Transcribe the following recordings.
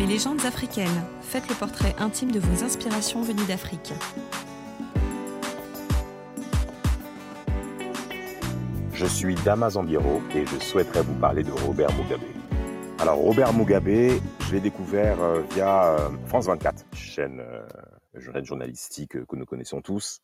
Mes légendes africaines. Faites le portrait intime de vos inspirations venues d'Afrique. Je suis Damas Zambiero et je souhaiterais vous parler de Robert Mugabe. Alors Robert Mugabe, je l'ai découvert euh, via euh, France 24, chaîne euh, journalistique que nous connaissons tous.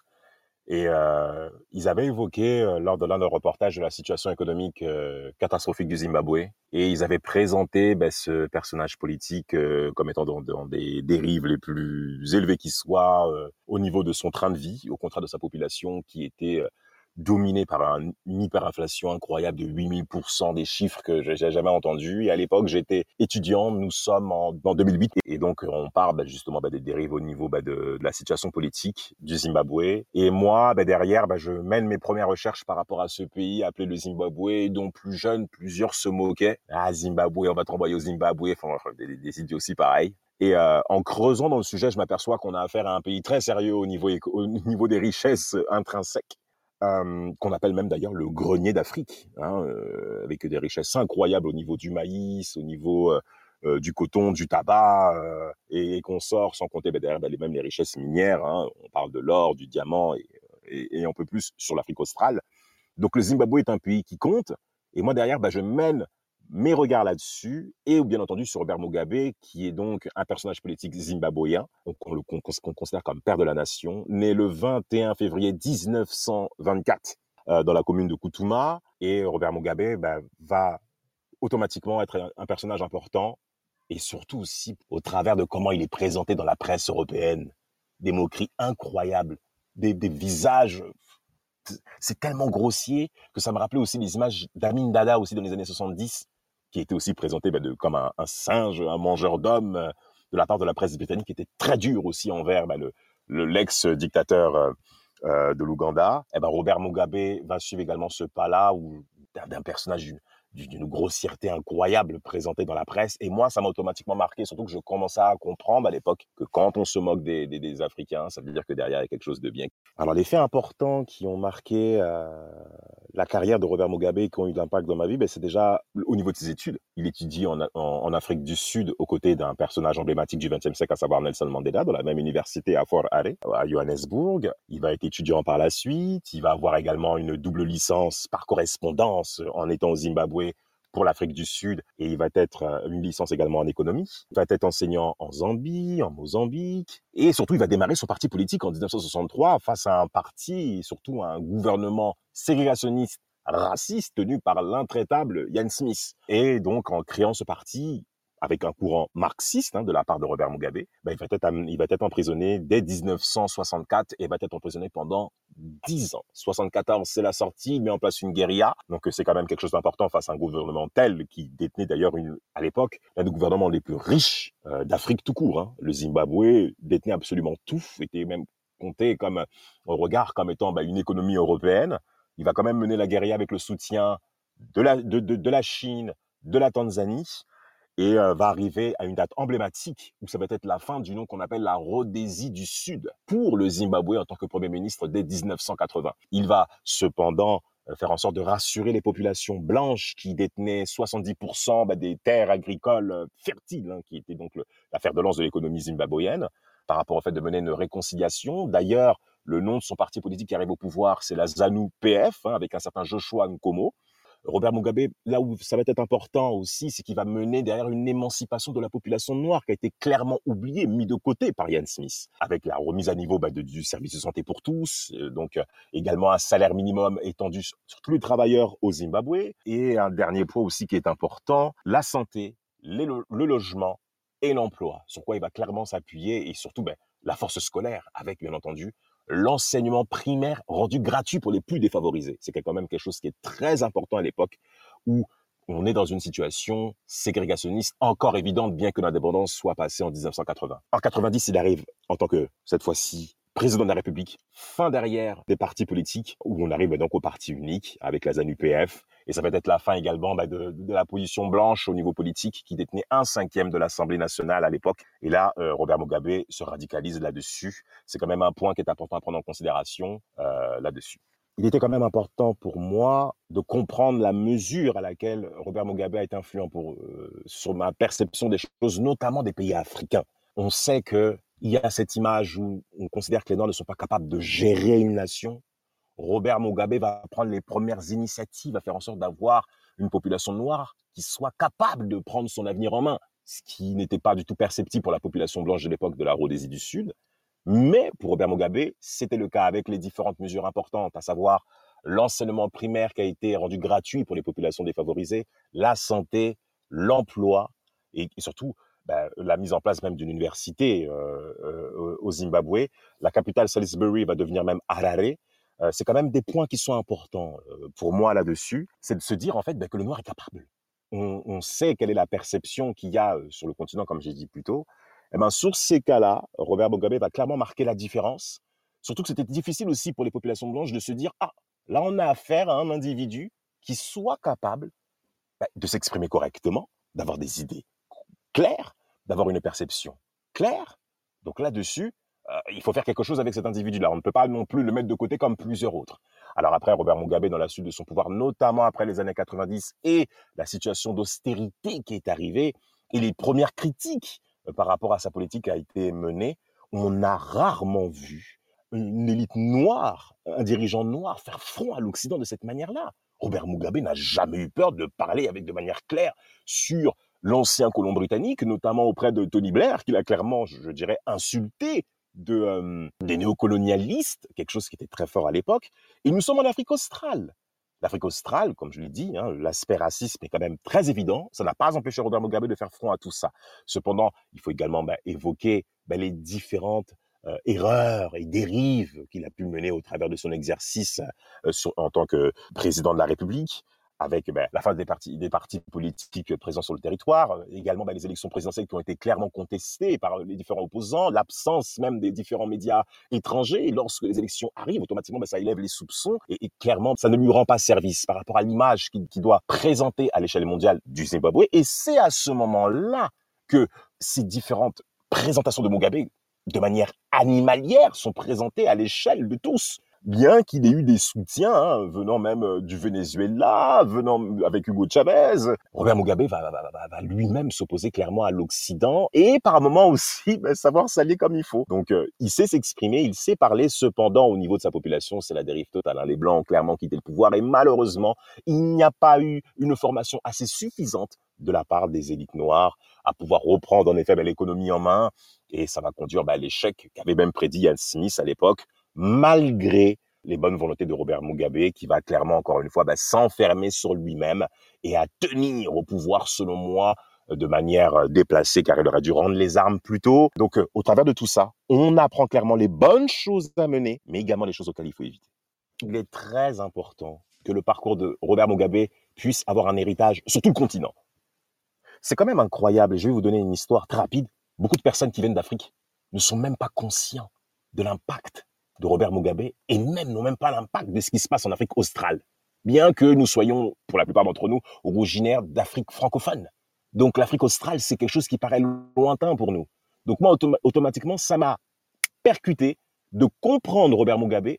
Et euh, ils avaient évoqué euh, lors de l'un de leurs reportages de la situation économique euh, catastrophique du Zimbabwe. Et ils avaient présenté ben, ce personnage politique euh, comme étant dans, dans, des dérives les plus élevées qui soient au niveau de son train de vie, au contraire de sa population qui était dominé par un, une hyperinflation incroyable de 8000% des chiffres que j'ai jamais entendus. Et à l'époque, j'étais étudiant, nous sommes en, en 2008, et donc on parle bah, justement bah, des dérives au niveau bah, de, de, la situation politique du Zimbabwe. Et moi, bah, derrière, bah, je mène mes premières recherches par rapport à ce pays appelé le Zimbabwe, dont plus jeune, plusieurs se moquaient. Ah, Zimbabwe, on va te renvoyer au Zimbabwe, enfin, des, des idiots aussi pareils. Et euh, en creusant dans le sujet, je m'aperçois qu'on a affaire à un pays très sérieux au niveau, au niveau des richesses intrinsèques qu'on appelle même d'ailleurs le grenier d'Afrique, hein, avec des richesses incroyables au niveau du maïs, au niveau du coton, du tabac et, qu'on sort sans compter bah, derrière bah, même les richesses minières. Hein, on parle de l'or, du diamant et, et, et, un peu plus sur l'Afrique australe. Donc le Zimbabwe est un pays qui compte. Et moi derrière, bah, je mène mes regards là-dessus, et bien entendu sur Robert Mugabe, qui est donc un personnage politique zimbabwéen, qu'on considère comme père de la nation, né le 21 février 1924 euh, dans la commune de Kutuma, et Robert Mugabe bah, va automatiquement être un, un personnage important, et surtout aussi au travers de comment il est présenté dans la presse européenne, des moqueries incroyables, des, des visages c'est tellement grossier que ça me rappelait aussi les images d'Amin Dada aussi dans les années 70 qui était aussi présenté de, comme un, singe, un mangeur d'hommes euh, de la part de la presse britannique, qui était très dur aussi envers bah, le, le l'ex-dictateur euh, euh, de l'Ouganda. Et eh ben Robert Mugabe va suivre également ce pas-là d'un personnage d'une grossièreté incroyable présentée dans la presse. Et moi, ça m'a automatiquement marqué, surtout que je commençais à comprendre à l'époque que quand on se moque des, des, Africains, ça veut dire que derrière, il y a quelque chose de bien. Alors, les faits importants qui ont marqué euh, la carrière de Robert Mugabe et qui ont eu l'impact dans ma vie, ben, c'est déjà au niveau de ses études. Il étudie en, en, en Afrique du Sud aux côtés d'un personnage emblématique du XXe siècle, à savoir Nelson Mandela, dans la même université à Fort Hare, à Johannesburg. Il va être étudiant par la suite. Il va avoir également une double licence par correspondance en étant au Zimbabwe pour l'Afrique du Sud et il va être euh, une licence également en économie. Il va être enseignant en Zambie, en Mozambique et surtout il va démarrer son parti politique en 1963 face à un parti et surtout à un gouvernement ségrégationniste raciste tenu par l'intraitable Ian Smith. Et donc en créant ce parti, avec un courant marxiste hein, de la part de Robert Mugabe, ben, il, va être, il va être emprisonné dès 1964 et va être emprisonné pendant 10 ans. 74, c'est la sortie, il met en place une guérilla, donc c'est quand même quelque chose d'important face à un gouvernement tel qui détenait d'ailleurs à l'époque l'un des gouvernements les plus riches euh, d'Afrique tout court. Hein. Le Zimbabwe détenait absolument tout, était même compté comme au regard comme étant ben, une économie européenne. Il va quand même mener la guérilla avec le soutien de la, de, de, de la Chine, de la Tanzanie et euh, va arriver à une date emblématique où ça va être la fin du nom qu'on appelle la Rhodésie du Sud pour le Zimbabwe en tant que Premier ministre dès 1980. Il va cependant euh, faire en sorte de rassurer les populations blanches qui détenaient 70% bah, des terres agricoles euh, fertiles, hein, qui était donc l'affaire de lance de l'économie zimbabwéenne, par rapport au fait de mener une réconciliation. D'ailleurs, le nom de son parti politique qui arrive au pouvoir, c'est la ZANU-PF, hein, avec un certain Joshua Nkomo, Robert Mugabe, là où ça va être important aussi, c'est qu'il va mener derrière une émancipation de la population noire qui a été clairement oubliée, mis de côté par Ian Smith, avec la remise à niveau bah, du service de santé pour tous, euh, donc euh, également un salaire minimum étendu sur, tous les travailleurs au Zimbabwe, et un dernier point aussi qui est important, la santé, le logement et l'emploi, sur quoi il va clairement s'appuyer, et surtout ben, la force scolaire, avec bien entendu l'enseignement primaire rendu gratuit pour les plus défavorisés. C'est quand même quelque chose qui est très important à l'époque où on est dans une situation ségrégationniste encore évidente, bien que l'indépendance soit passée en 1980. En 90, il arrive en tant que, cette fois-ci, président de la République, fin derrière des partis politiques, où on arrive donc au parti unique avec la ZANU-PF, et ça va être la fin également bah, de, la position blanche au niveau politique qui détenait un cinquième de l'Assemblée nationale à l'époque. Et là, euh, Robert Mugabe se radicalise là-dessus. C'est quand même un point qui est important à prendre en considération euh, là-dessus. il était quand même important pour moi de comprendre la mesure à laquelle Robert Mugabe a été influent pour, euh, sur ma perception des choses, notamment des pays africains. On sait que il y a cette image où on considère que les Noirs ne sont pas capables de gérer une nation. Robert Mugabe va prendre les premières initiatives à faire en sorte d'avoir une population noire qui soit capable de prendre son avenir en main, ce qui n'était pas du tout perceptible pour la population blanche de l'époque de la Rhodésie du Sud. Mais pour Robert Mugabe, c'était le cas avec les différentes mesures importantes, à savoir l'enseignement primaire qui a été rendu gratuit pour les populations défavorisées, la santé, l'emploi et, surtout ben, la mise en place même d'une université euh, euh, au Zimbabwe. La capitale Salisbury va devenir même Harare. Euh, c'est quand même des points qui sont importants pour moi là-dessus. C'est de se dire en fait ben, que le noir est capable. On, on sait quelle est la perception qu'il y a sur le continent, comme j'ai dit plus tôt. Eh ben, sur ces cas-là, Robert Mugabe va clairement marquer la différence. Surtout que c'était difficile aussi pour les populations blanches de se dire Ah, là, on a affaire à un individu qui soit capable bah, de s'exprimer correctement, d'avoir des idées claires, d'avoir une perception claire. Donc là-dessus, euh, il faut faire quelque chose avec cet individu-là. On ne peut pas non plus le mettre de côté comme plusieurs autres. Alors après, Robert Mugabe, dans la suite de son pouvoir, notamment après les années 90 et la situation d'austérité qui est arrivée, et les premières critiques euh, par rapport à sa politique a été menée, on a rarement vu une élite noire, un dirigeant noir faire front à l'Occident de cette manière-là. Robert Mugabe n'a jamais eu peur de parler avec de manière claire sur l'ancien colon britannique, notamment auprès de Tony Blair, qu'il a clairement, je dirais, insulté de, des néocolonialistes, quelque chose qui était très fort à l'époque. Et nous sommes en Afrique australe. L'Afrique australe, comme je l'ai dit, hein, l'aspect racisme est quand même très évident. Ça n'a pas empêché Robert Mugabe de faire front à tout ça. Cependant, il faut également bah, évoquer bah, les différentes erreurs et dérives qu'il a pu mener au travers de son exercice en tant que président de la République avec ben, la fin des partis, politiques présents sur le territoire, également ben, les élections présidentielles qui ont été clairement contestées par les différents opposants, l'absence même des différents médias étrangers. Lorsque les élections arrivent, automatiquement, ben, ça élève les soupçons et, clairement, ça ne lui rend pas service par rapport à l'image qu'il doit présenter à l'échelle mondiale du Zimbabwe. Et c'est à ce moment-là que ces différentes présentations de Mugabe, de manière animalière, sont présentées à l'échelle de tous bien qu'il ait eu des soutiens hein, venant même euh, du Venezuela, venant avec Hugo Chavez. Robert Mugabe va, lui-même s'opposer clairement à l'Occident et par un moment aussi ben, savoir s'allier comme il faut. Donc euh, il sait s'exprimer, il sait parler. Cependant, au niveau de sa population, c'est la dérive totale. Hein. Les Blancs ont clairement quitté le pouvoir et malheureusement, il n'y a pas eu une formation assez suffisante de la part des élites noires à pouvoir reprendre en effet ben, l'économie en main et ça va conduire à l'échec qu'avait même prédit Ian Smith à l'époque malgré les bonnes volontés de Robert Mugabe, qui va clairement, encore une fois, bah, s'enfermer sur lui-même et à tenir au pouvoir, selon moi, de manière euh, déplacée, car il aurait dû rendre les armes plus tôt. Donc, euh, au travers de tout ça, on apprend clairement les bonnes choses à mener, mais également les choses auxquelles il faut éviter. Il est très important que le parcours de Robert Mugabe puisse avoir un héritage sur tout le continent. C'est quand même incroyable, et je vais vous donner une histoire très rapide. Beaucoup de personnes qui viennent d'Afrique ne sont même pas conscients de l'impact de Robert Mugabe et même n'ont même pas l'impact de ce qui se passe en Afrique australe, bien que nous soyons, pour la plupart d'entre nous, originaires d'Afrique francophone. Donc l'Afrique australe, c'est quelque chose qui paraît lointain pour nous. Donc moi, automatiquement, ça m'a percuté de comprendre Robert Mugabe,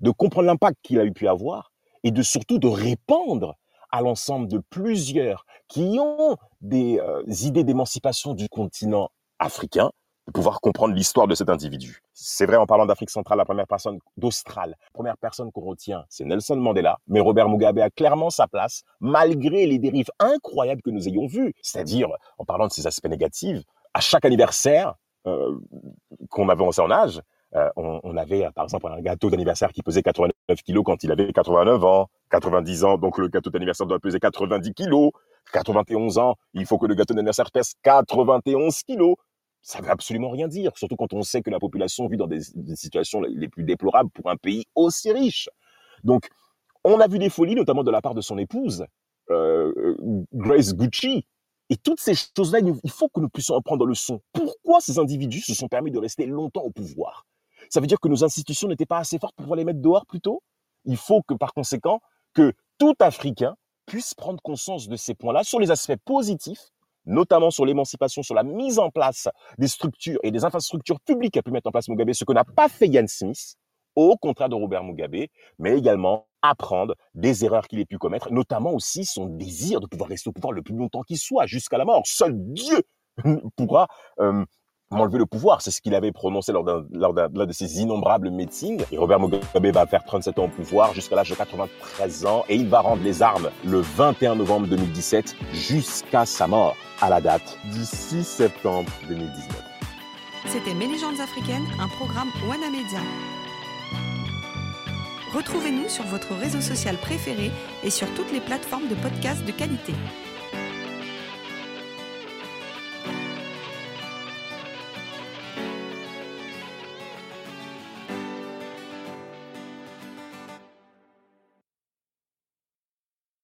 de comprendre l'impact qu'il a eu pu avoir et de surtout de répandre à l'ensemble de plusieurs qui ont des euh, idées d'émancipation du continent africain, de pouvoir comprendre l'histoire de cet individu. C'est vrai, en parlant d'Afrique centrale, la première personne d'Austral, première personne qu'on retient, c'est Nelson Mandela, mais Robert Mugabe a clairement sa place, malgré les dérives incroyables que nous ayons vues. C'est-à-dire, en parlant de ses aspects négatifs, à chaque anniversaire euh, qu'on avancé en âge, euh, on, on, avait, par exemple, un gâteau d'anniversaire qui pesait 89 kilos quand il avait 89 ans, 90 ans, donc le gâteau d'anniversaire doit peser 90 kilos. 91 ans, il faut que le gâteau d'anniversaire pèse 91 kilos ça veut absolument rien dire, surtout quand on sait que la population vit dans des, situations les plus déplorables pour un pays aussi riche. Donc, on a vu des folies, notamment de la part de son épouse, euh, Grace Gucci. Et toutes ces choses-là, il faut que nous puissions en prendre le son. Pourquoi ces individus se sont permis de rester longtemps au pouvoir? Ça veut dire que nos institutions n'étaient pas assez fortes pour pouvoir les mettre dehors plutôt? Il faut que, par conséquent, que tout Africain puisse prendre conscience de ces points-là sur les aspects positifs notamment sur l'émancipation, sur la mise en place des structures et des infrastructures publiques qu'a pu mettre en place Mugabe, ce que n'a pas fait Yann Smith. au contraire de Robert Mugabe, mais également apprendre des erreurs qu'il ait pu commettre, notamment aussi son désir de pouvoir rester au pouvoir le plus longtemps qu'il soit, jusqu'à la mort. Seul Dieu pourra euh, m'enlever le pouvoir. C'est ce qu'il avait prononcé lors d'un de ses innombrables meetings. Et Robert Mugabe va faire 37 ans au pouvoir jusqu'à l'âge de 93 ans et il va rendre les armes le 21 novembre 2017 jusqu'à sa mort à la date du 6 septembre 2019. C'était Mes légendes africaines, un programme Wana Media. Retrouvez-nous sur votre réseau social préféré et sur toutes les plateformes de podcasts de qualité.